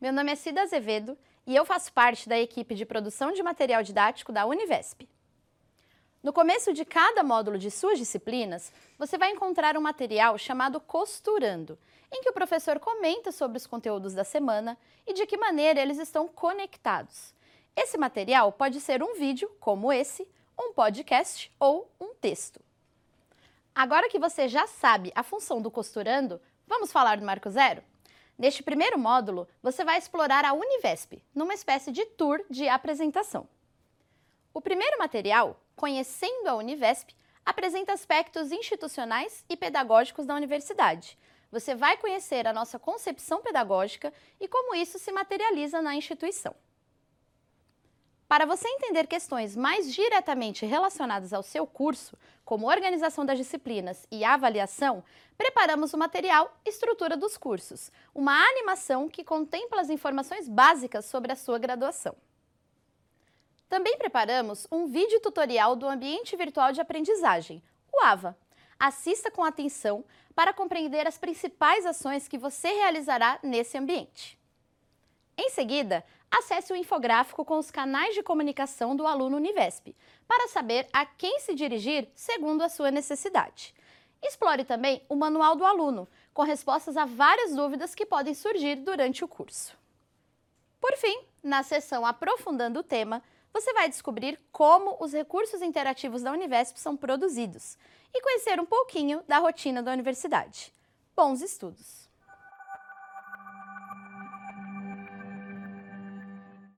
Meu nome é Cida Azevedo e eu faço parte da equipe de produção de material didático da Univesp. No começo de cada módulo de suas disciplinas, você vai encontrar um material chamado Costurando, em que o professor comenta sobre os conteúdos da semana e de que maneira eles estão conectados. Esse material pode ser um vídeo, como esse, um podcast ou um texto. Agora que você já sabe a função do costurando, vamos falar do Marco Zero? Neste primeiro módulo, você vai explorar a Univesp, numa espécie de tour de apresentação. O primeiro material, Conhecendo a Univesp, apresenta aspectos institucionais e pedagógicos da universidade. Você vai conhecer a nossa concepção pedagógica e como isso se materializa na instituição. Para você entender questões mais diretamente relacionadas ao seu curso, como organização das disciplinas e avaliação, preparamos o material Estrutura dos Cursos, uma animação que contempla as informações básicas sobre a sua graduação. Também preparamos um vídeo tutorial do Ambiente Virtual de Aprendizagem, o AVA. Assista com atenção para compreender as principais ações que você realizará nesse ambiente. Em seguida, acesse o infográfico com os canais de comunicação do aluno Univesp, para saber a quem se dirigir segundo a sua necessidade. Explore também o Manual do Aluno, com respostas a várias dúvidas que podem surgir durante o curso. Por fim, na seção Aprofundando o Tema, você vai descobrir como os recursos interativos da Univesp são produzidos e conhecer um pouquinho da rotina da universidade. Bons estudos!